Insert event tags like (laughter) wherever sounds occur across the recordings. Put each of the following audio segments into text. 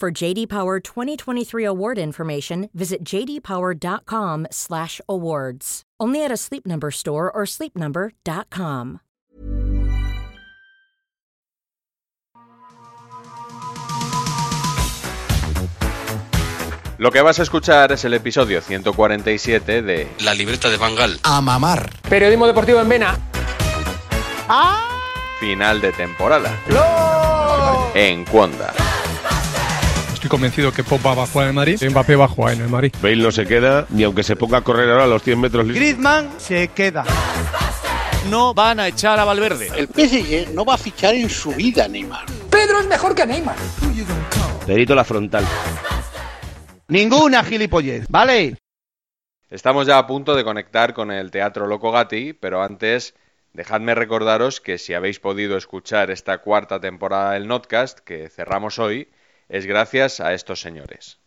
For JD Power 2023 award information, visit jdpower.com/awards. Only at a Sleep Number store or sleepnumber.com. Lo que vas a escuchar es el episodio 147 de La libreta de Bangal. A mamar. Periodismo deportivo en Vena. final de temporada en Cuonda. Estoy convencido que Pop va a jugar en el Madrid, Mbappé va a jugar en el Madrid. Bale no se queda ni aunque se ponga a correr ahora a los 100 metros libres. Griezmann se queda. No van a echar a Valverde. El PSG no va a fichar en su vida, Neymar. Pedro es mejor que Neymar. Perito la frontal. Ninguna gilipollez, ¿vale? Estamos ya a punto de conectar con el Teatro Loco Gatti, pero antes dejadme recordaros que si habéis podido escuchar esta cuarta temporada del Notcast que cerramos hoy, es gracias a estos señores.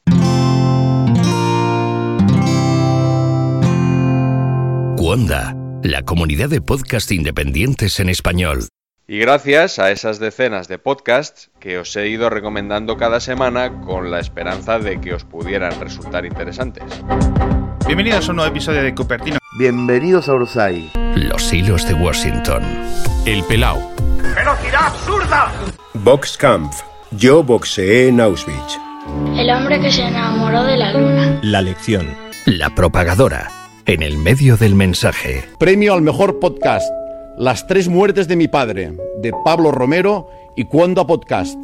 Cuonda, la comunidad de podcast independientes en español. Y gracias a esas decenas de podcasts que os he ido recomendando cada semana con la esperanza de que os pudieran resultar interesantes. Bienvenidos a un nuevo episodio de Cupertino. Bienvenidos a Orsay. Los hilos de Washington. El Pelao. ¡Velocidad absurda! Boxkampf. Yo boxeé en Auschwitz. El hombre que se enamoró de la luna. La lección. La propagadora. En el medio del mensaje. Premio al mejor podcast. Las tres muertes de mi padre, de Pablo Romero y Cuonda Podcast.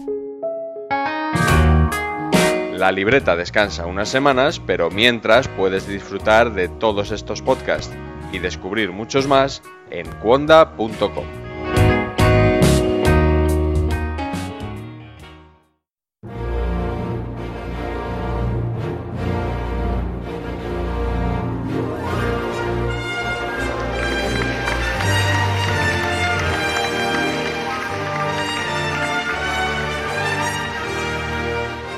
La libreta descansa unas semanas, pero mientras puedes disfrutar de todos estos podcasts y descubrir muchos más en cuonda.com.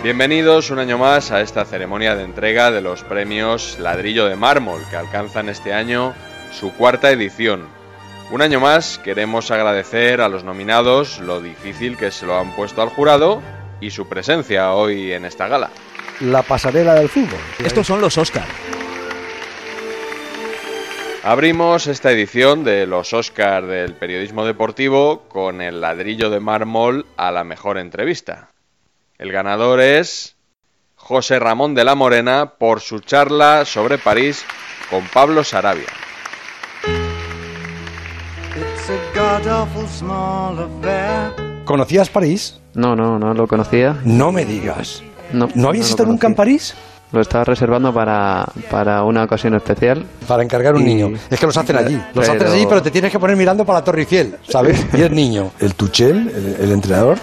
Bienvenidos un año más a esta ceremonia de entrega de los premios Ladrillo de Mármol, que alcanzan este año su cuarta edición. Un año más queremos agradecer a los nominados lo difícil que se lo han puesto al jurado y su presencia hoy en esta gala. La pasarela del fútbol. Estos son los Oscar. Abrimos esta edición de los Oscar del periodismo deportivo con el ladrillo de mármol a la mejor entrevista. El ganador es José Ramón de la Morena por su charla sobre París con Pablo Sarabia. ¿Conocías París? No, no, no lo conocía. No me digas. No, ¿No habías estado nunca en. París? Lo estaba reservando para, para una ocasión especial. Para encargar un Y- niño. Es que los hacen allí. Los Pero- hacen allí, pero te tienes que poner mirando para la Torre Eiffel, ¿sabes? (laughs) Y es niño. El Tuchel, el, el entrenador,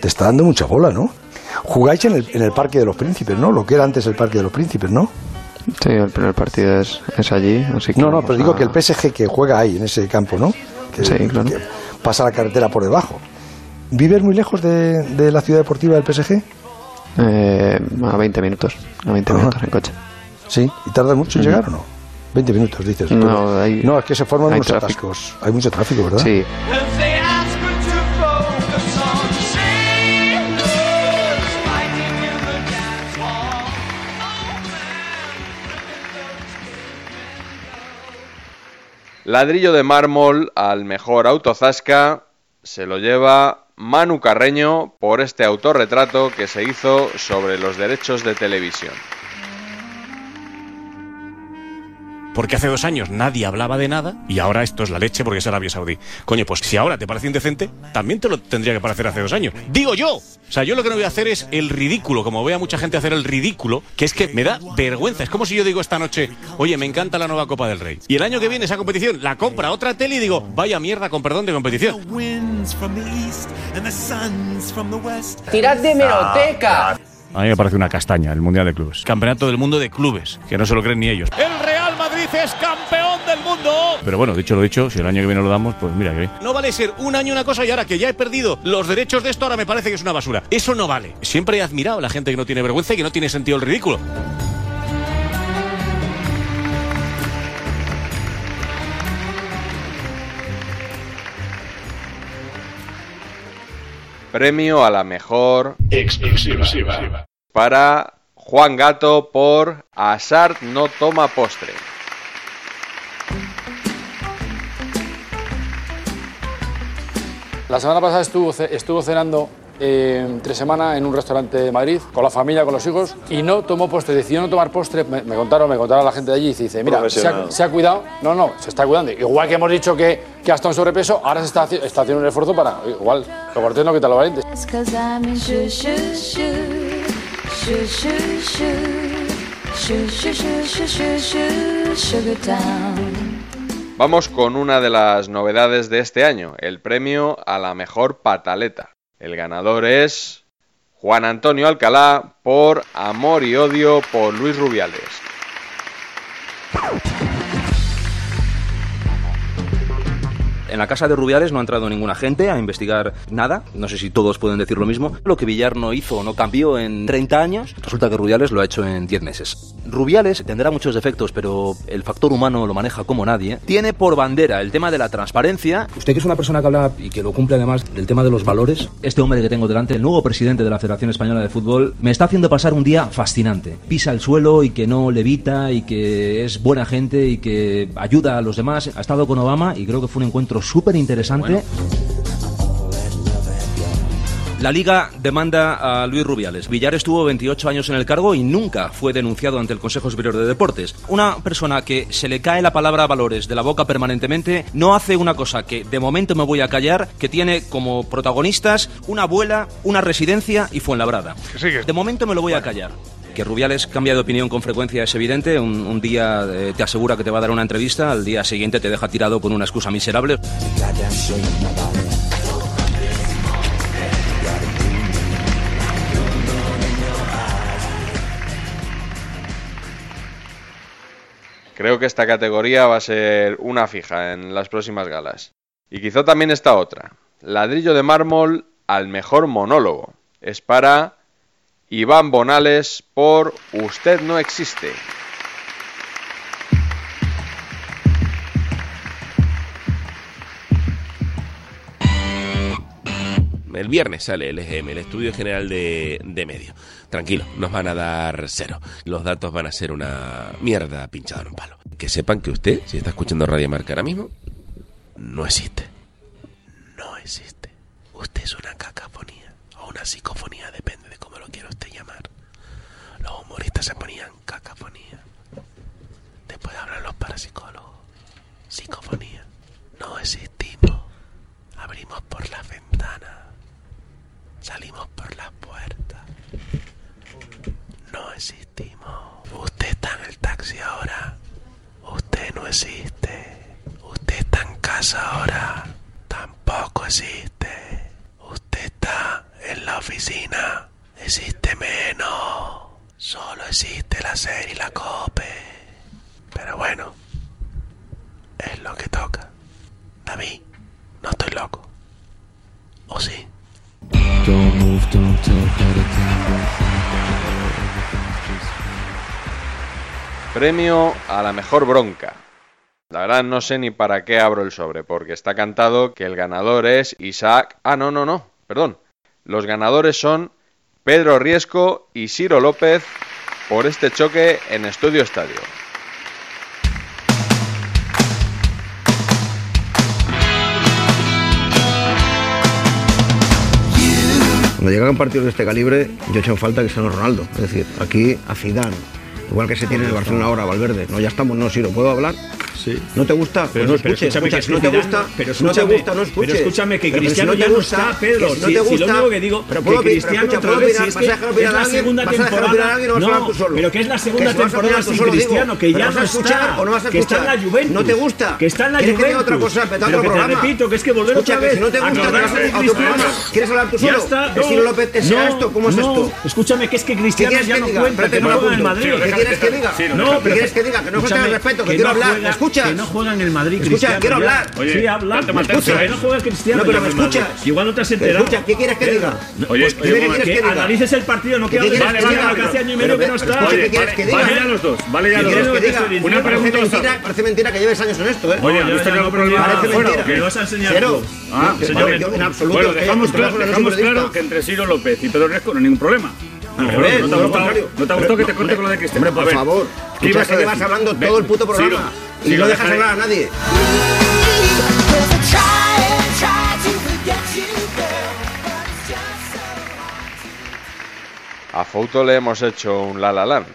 te está dando mucha bola, ¿no? Jugáis en el, en el Parque de los Príncipes, ¿no? Lo que era antes el Parque de los Príncipes, ¿no? Sí, el primer partido es, es allí, así que No, no, pero digo a- que el PSG que juega ahí, en ese campo, ¿no? Que, Sí, claro. que pasa la carretera por debajo. ¿Vives muy lejos de, de la ciudad deportiva del PSG? Eh, a 20 minutos, a 20 Ajá. minutos en coche. Sí. ¿Y tardas mucho en llegar o no? 20 minutos, dices. No, hay- no, es que se forman unos tráfico. atascos. Hay mucho tráfico, ¿verdad? Sí, Ladrillo de mármol al mejor autozasca se lo lleva Manu Carreño por este autorretrato que se hizo sobre los derechos de televisión. Porque hace dos años nadie hablaba de nada y ahora esto es la leche porque es Arabia Saudí. Coño, pues si ahora te parece indecente, también te lo tendría que parecer hace dos años. Digo yo. O sea, yo lo que no voy a hacer es el ridículo, como veo a mucha gente hacer el ridículo, que es que me da vergüenza. Es como si yo digo esta noche, oye, me encanta la nueva Copa del Rey. Y el año que viene esa competición la compra otra tele y digo, vaya mierda con perdón de competición. ¡Tirad de meroteca! A mí me parece una castaña el Mundial de Clubes. Campeonato del Mundo de Clubes, que no se lo creen ni ellos. El Real Madrid es campeón del mundo. Pero bueno, dicho lo dicho, si el año que viene lo damos, pues mira que bien. No vale ser un año una cosa y ahora que ya he perdido los derechos de esto, ahora me parece que es una basura. Eso no vale. Siempre he admirado a la gente que no tiene vergüenza y que no tiene sentido el ridículo. Premio a la mejor exclusiva para Juan Gato por Asart no toma postre. La semana pasada estuvo, estuvo cenando eh, entre semana en un restaurante de Madrid con la familia, con los hijos y no tomó postre. Decidió no tomar postre. Me, me contaron, me contaron la gente de allí y dice, mira, se ha, se ha, cuidado. No, no, se está cuidando. Igual que hemos dicho que, que ha estado en sobrepeso, ahora se está, está haciendo un esfuerzo para, igual, lo cortés no quita lo valiente. Vamos con una de las novedades de este año, el premio a la mejor pataleta. El ganador es Juan Antonio Alcalá por Amor y Odio por Luis Rubiales. En la casa de Rubiales no ha entrado ninguna gente a investigar nada. No sé si todos pueden decir lo mismo. Lo que Villar no hizo o no cambió en 30 años, resulta que Rubiales lo ha hecho en 10 meses. Rubiales tendrá muchos defectos, pero el factor humano lo maneja como nadie. Tiene por bandera el tema de la transparencia. Usted que es una persona que habla y que lo cumple además del tema de los valores. Este hombre que tengo delante, el nuevo presidente de la Federación Española de Fútbol, me está haciendo pasar un día fascinante. Pisa el suelo y que no levita y que es buena gente y que ayuda a los demás. Ha estado con Obama y creo que fue un encuentro súper interesante. Bueno. La Liga demanda a Luis Rubiales. Villar estuvo 28 años en el cargo y nunca fue denunciado ante el Consejo Superior de Deportes. Una persona que se le cae la palabra valores de la boca permanentemente no hace una cosa que de momento me voy a callar, que tiene como protagonistas una abuela, una residencia y Fuenlabrada. De momento me lo voy a callar. Que Rubiales cambia de opinión con frecuencia es evidente. Un, día eh, te asegura que te va a dar una entrevista, al día siguiente te deja tirado con una excusa miserable. Creo que esta categoría va a ser una fija en las próximas galas. Y quizá también esta otra. Ladrillo de mármol al mejor monólogo. Es para Iván Bonales por Usted no existe. El viernes sale el EGM, el Estudio General de, de Medio. Tranquilo, nos van a dar cero. Los datos van a ser una mierda pinchada en un palo. Que sepan que usted, si está escuchando Radio Marca ahora mismo, no existe. No existe. Usted es una cacafonía o una psicofonía, depende de cómo lo quiera usted llamar. Los humoristas se ponían cacafonía. Después hablan los parapsicólogos. Psicofonía. No existimos. Abrimos por las ventanas. Salimos por las puertas. No existimos. Usted está en el taxi ahora. Usted no existe. Usted está en casa ahora. Tampoco existe. Usted está en la oficina. Existe menos. Solo existe la serie y la cope. Pero bueno, es lo que toca. David, no estoy loco. ¿O sí? Don't move, don't Premio a la mejor bronca. La verdad no sé ni para qué abro el sobre, porque está cantado que el ganador es Isaac... Ah, no, no, no, perdón. Los ganadores son Pedro Riesco y Ciro López por este choque en Estudio Estadio. Cuando llegan partidos de este calibre, yo echo en falta a Cristiano Ronaldo. Es decir, aquí a Zidane, igual que se tiene en el Barcelona ahora, Valverde. No, ya estamos, no, si lo puedo hablar. Sí. ¿No te gusta? Pero, Pues no pero escuches. escúchame, escucha, que no te gusta, pero no te gusta, no escuches. Pero escúchame, que Pero si Cristiano no ya no gusta, está, Pedro. si no Si- te si lo gusta- único que digo, pero que puedo Cristiano escucha, otra vez, si es que es la segunda temporada. No, pero que es la segunda si temporada sin. Cristiano, que ya no está. o no vas a Que está en la. Juventus. ¿No te gusta? Que está en la ¿Quieres que diga Juventus. otra cosa? Pero que te repito, que es que volver Escucha, otra vez si no te gusta. ¿Quieres hablar tú Ya solo? está, si no lo apetece no, esto, ¿cómo es esto? Escúchame, que es que ¿Qué Cristiano ya no cuenta, que no juega en. Madrid. ¿Qué quieres que diga? No, ¿Qué quieres que diga? Que no falta respeto, que quiero hablar. ¿Me escuchas? Que no juega en el Madrid, Escucha, Cristiano. quiero ya. hablar. Sí, habla. tenso, que no juega Cristiano. No, pero ya me escuchas. Igual no te has enterado. escucha, ¿qué quieres que Eh, diga? no, Oye, pues ¿qué quieres que diga? analices el partido, no que ¿Qué hables quieres de que Cristiano, diga? que hace año y medio que no está. escucha, ¿qué quieres que diga? Vale ya los dos, vale ya ¿Qué los dos. Una Parece pregunta mentira, parece mentira que lleves años en esto, ¿eh? Oye, No, ¿viste ya, que no, el problema Parece mentira. Que vas a enseñar Cero. Ah, señor. en absoluto. Bueno, dejamos, claro, no que entre Ciro López y Pedro Resco no hay ningún problema. Al No, revés, no te ha gustado, no te ha gustado que te corte con lo de Cristiano. Hombre, por ver, favor. ¿qué ibas que a llevas decir? hablando todo el puto Ciro, Y no dejas hablar a nadie. A Fouto le hemos hecho un la la land.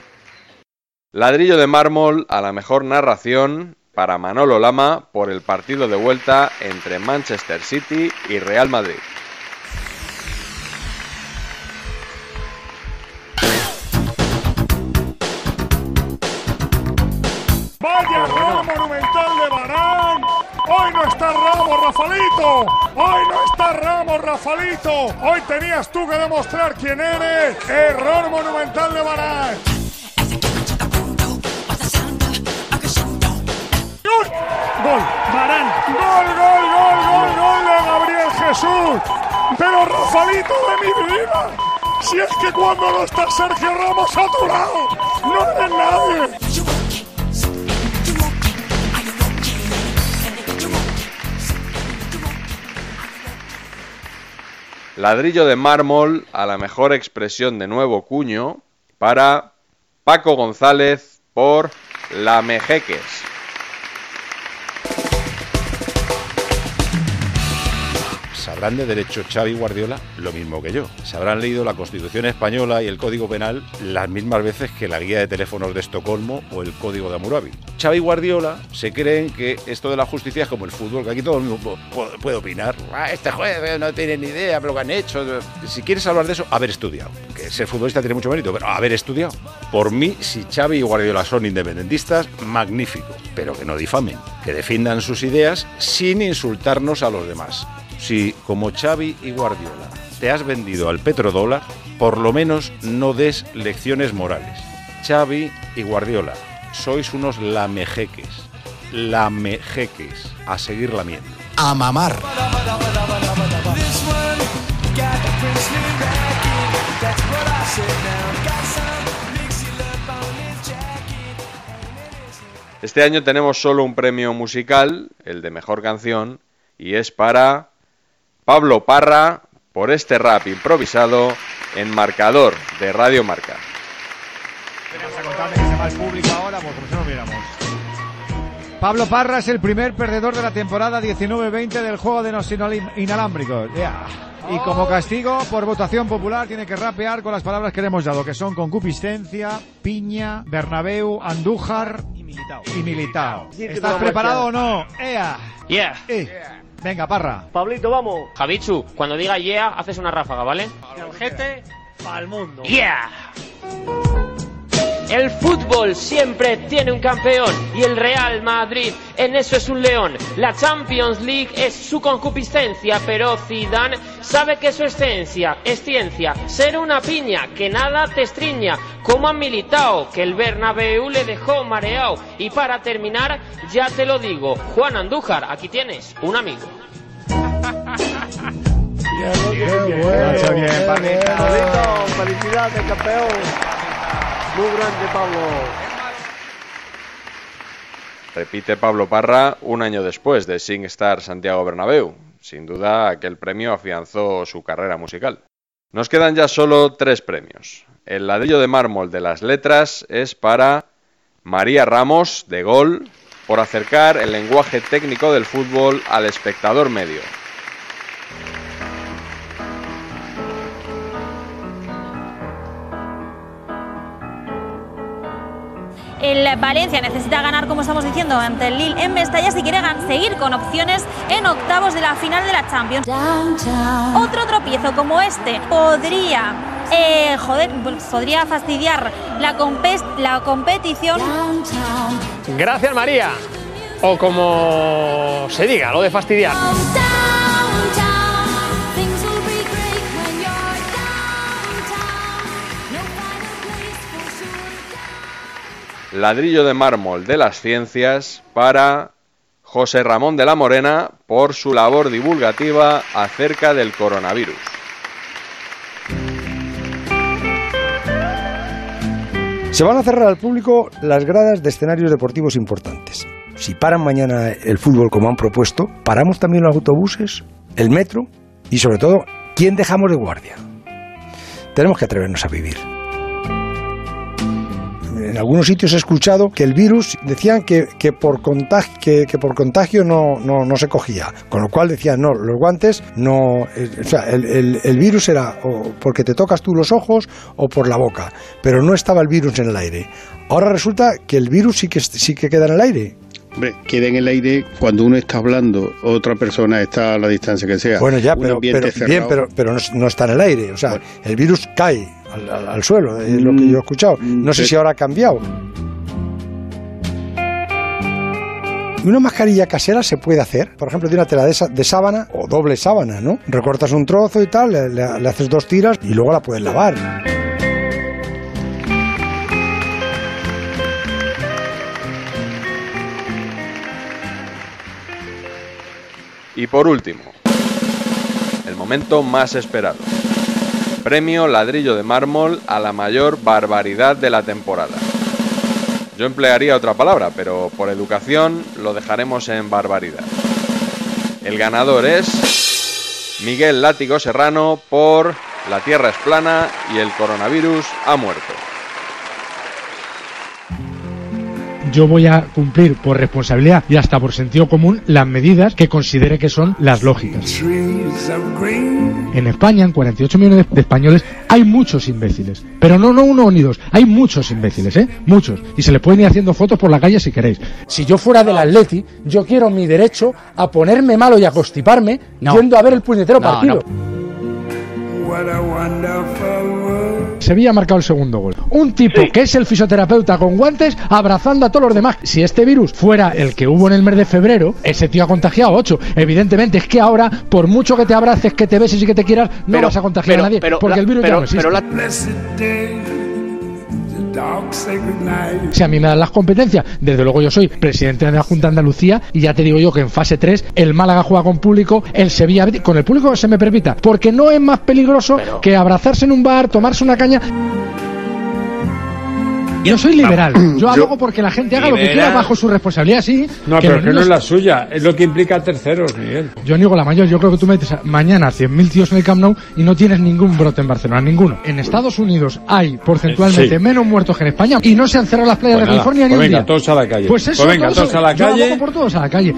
Ladrillo de mármol a la mejor narración para Manolo Lama por el partido de vuelta entre Manchester City y Real Madrid. Hoy tenías tú que demostrar quién eres. Error monumental de Barán. ¡Gol! Gol, Barán. Gol, gol, gol, gol, gol de Gabriel Jesús. Pero Rafalito de mi vida. Si es que cuando no está Sergio Ramos a tu lado, no eres nadie. Ladrillo de mármol a la mejor expresión de nuevo cuño para Paco González por La Mejeques. Sabrán de derecho Xavi Guardiola lo mismo que yo. Se habrán leído la Constitución española y el Código Penal las mismas veces que la guía de teléfonos de Estocolmo o el Código de Hammurabi. Xavi Guardiola se creen que esto de la justicia es como el fútbol, que aquí todo el mundo pu- puede opinar. Ah, este juez eh, no tiene ni idea de lo que han hecho. Si quieres hablar de eso, haber estudiado. Que ser futbolista tiene mucho mérito, pero haber estudiado. Por mí, si Xavi y Guardiola son independentistas, magnífico. Pero que no difamen, que defiendan sus ideas sin insultarnos a los demás. Si, como Xavi y Guardiola, te has vendido al petrodólar, por lo menos no des lecciones morales. Xavi y Guardiola, sois unos lamejeques. Lamejeques. A seguir lamiendo. A mamar. Este año tenemos solo un premio musical, el de mejor canción, y es para Pablo Parra por este rap improvisado en marcador de Radio Marca. Pablo Parra es el primer perdedor de la temporada 19-20 del juego de los inal- inalámbricos. Ya. Y como castigo, por votación popular, tiene que rapear con las palabras que le hemos dado, que son concupiscencia, piña, Bernabéu, Andújar y Militao. ¿Estás preparado o no? ¡Ea! Yeah. Eh. Venga, Parra. Pablito, vamos. Javichu, cuando diga yeah, haces una ráfaga, ¿vale? El gente al mundo. Yeah. El fútbol siempre tiene un campeón y el Real Madrid en eso es un león. La Champions League es su concupiscencia, pero Zidane sabe que su esencia es ciencia, ser una piña que nada te estriña, como han militado que el Bernabéu le dejó mareado. Y para terminar, ya te lo digo, Juan Andújar, aquí tienes un amigo. Bien. Pablito, felicidades, campeón. Muy grande, Pablo. Repite Pablo Parra un año después de SingStar Santiago Bernabéu. Sin duda, aquel premio afianzó su carrera musical. Nos quedan ya solo tres premios. El ladrillo de mármol de las letras es para María Ramos, de Gol, por acercar el lenguaje técnico del fútbol al espectador medio. El Valencia necesita ganar, como estamos diciendo, ante el Lille en Mestalla si quiere seguir con opciones en octavos de la final de la Champions. Otro tropiezo como este podría, eh, joder, pues podría fastidiar la, la competición. Gracias María. O como se diga, lo de fastidiar. Ladrillo de mármol de las ciencias para José Ramón de la Morena por su labor divulgativa acerca del coronavirus. Se van a cerrar al público las gradas de escenarios deportivos importantes. Si paran mañana el fútbol como han propuesto, paramos también los autobuses, el metro y sobre todo, ¿quién dejamos de guardia? Tenemos que atrevernos a vivir. En algunos sitios he escuchado que el virus decían que, que por, contagio, que, que por contagio no, no, no se cogía. Con lo cual decían, no, los guantes no. O sea, el, el- el virus era o porque te tocas tú los ojos o por la boca. Pero no estaba el virus en el aire. Ahora resulta que el virus sí que, sí que queda en el aire. Hombre, queda en el aire cuando uno está hablando, otra persona está a la distancia que sea. Bueno, ya, Un pero, ambiente pero- bien, pero, pero no, no está en el aire. O sea, el virus cae al, al- al suelo, es lo que yo he escuchado. No sé si ahora ha cambiado. Una mascarilla casera se puede hacer, por ejemplo, de una tela de, sábana o doble sábana, ¿no? Recortas un trozo y tal, le, le- le haces dos tiras y luego la puedes lavar. Y por último, el momento más esperado. Premio Ladrillo de Mármol a la mayor barbaridad de la temporada. Yo emplearía otra palabra, pero por educación lo dejaremos en barbaridad. El ganador es Miguel Látigo Serrano por La Tierra es plana y el coronavirus ha muerto. Yo voy a cumplir por responsabilidad y hasta por sentido común las medidas que considere que son las lógicas. En España, en 48 millones de españoles, hay muchos imbéciles. Pero no, no uno ni dos. Hay muchos imbéciles, ¿eh? Muchos. Y se les pueden ir haciendo fotos por la calle si queréis. Si yo fuera del Atleti, yo quiero mi derecho a ponerme malo y a constiparme yendo a ver el puñetero No, partido. Sevilla ha marcado el segundo gol. Un tipo que es el fisioterapeuta con guantes abrazando a todos los demás. Si este virus fuera el que hubo en el mes de febrero, ese tío ha contagiado a 8. Evidentemente es que ahora, por mucho que te abraces, que te beses y que te quieras, no Pero- vas a contagiar pero- a nadie. pero porque la- el virus pero- ya no existe. pero la- Si a mí me dan las competencias, desde luego yo soy presidente de la Junta de Andalucía y ya te digo yo que en fase 3 el Málaga juega con público, el Sevilla con el público que se me permita, porque no es más peligroso que abrazarse en un bar, tomarse una caña. Yo soy liberal, (clears throat) yo abogo porque la gente haga lo que quiera bajo su responsabilidad, sí. No, que pero que no es la suya, es lo que implica a terceros, Miguel. yo niego la mayor, yo creo que tú metes mañana 100.000 tíos en el Camp Nou y no tienes ningún brote en Barcelona, ninguno. En Estados Unidos hay porcentualmente Sí. menos muertos que en España y no se han cerrado las playas Pues de nada, California ni pues un venga, día. todos a la calle. Pues eso, Pues venga, todos a la yo calle. abogo por todos a la calle.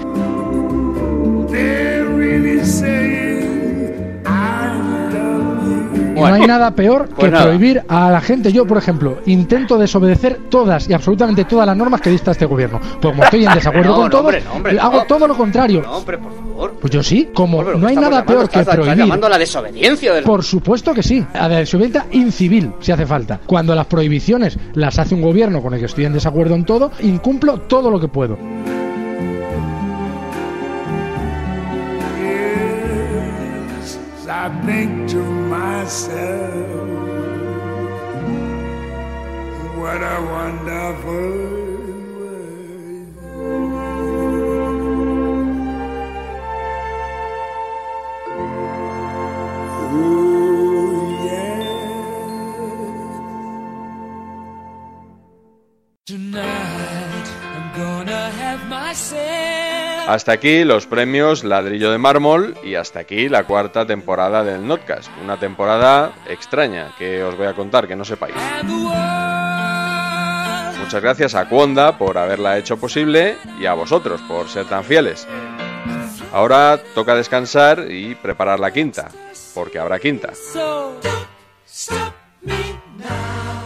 No hay nada peor Pues que nada. prohibir a la gente. Yo, por ejemplo, intento desobedecer todas y absolutamente todas las normas que dicta este gobierno. Pues como estoy en (laughs) desacuerdo No, con no, todos, hombre, no, hombre, hago no. todo lo contrario. No, hombre, por favor. Pues yo sí, como no hay nada llamando- peor que estás- estás prohibir. llamando a la desobediencia del... Por supuesto que sí, a la desobediencia incivil, si hace falta. Cuando las prohibiciones las hace un gobierno con el que estoy en desacuerdo en todo, incumplo todo lo que puedo. I think myself, what a wonderful Tonight I'm gonna have myself. Hasta aquí los premios Ladrillo de Mármol y hasta aquí la cuarta temporada del Notcast. Una temporada extraña que os voy a contar, que no sepáis. Muchas gracias a Cuonda por haberla hecho posible y a vosotros por ser tan fieles. Ahora toca descansar y preparar la quinta, porque habrá quinta.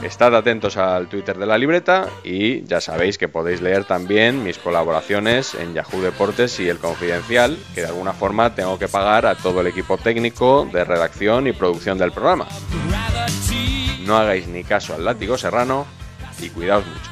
Estad atentos al Twitter de la libreta y ya sabéis que podéis leer también mis colaboraciones en Yahoo Deportes y El Confidencial, que de alguna forma tengo que pagar a todo el equipo técnico de redacción y producción del programa. No hagáis ni caso al látigo serrano y cuidaos mucho.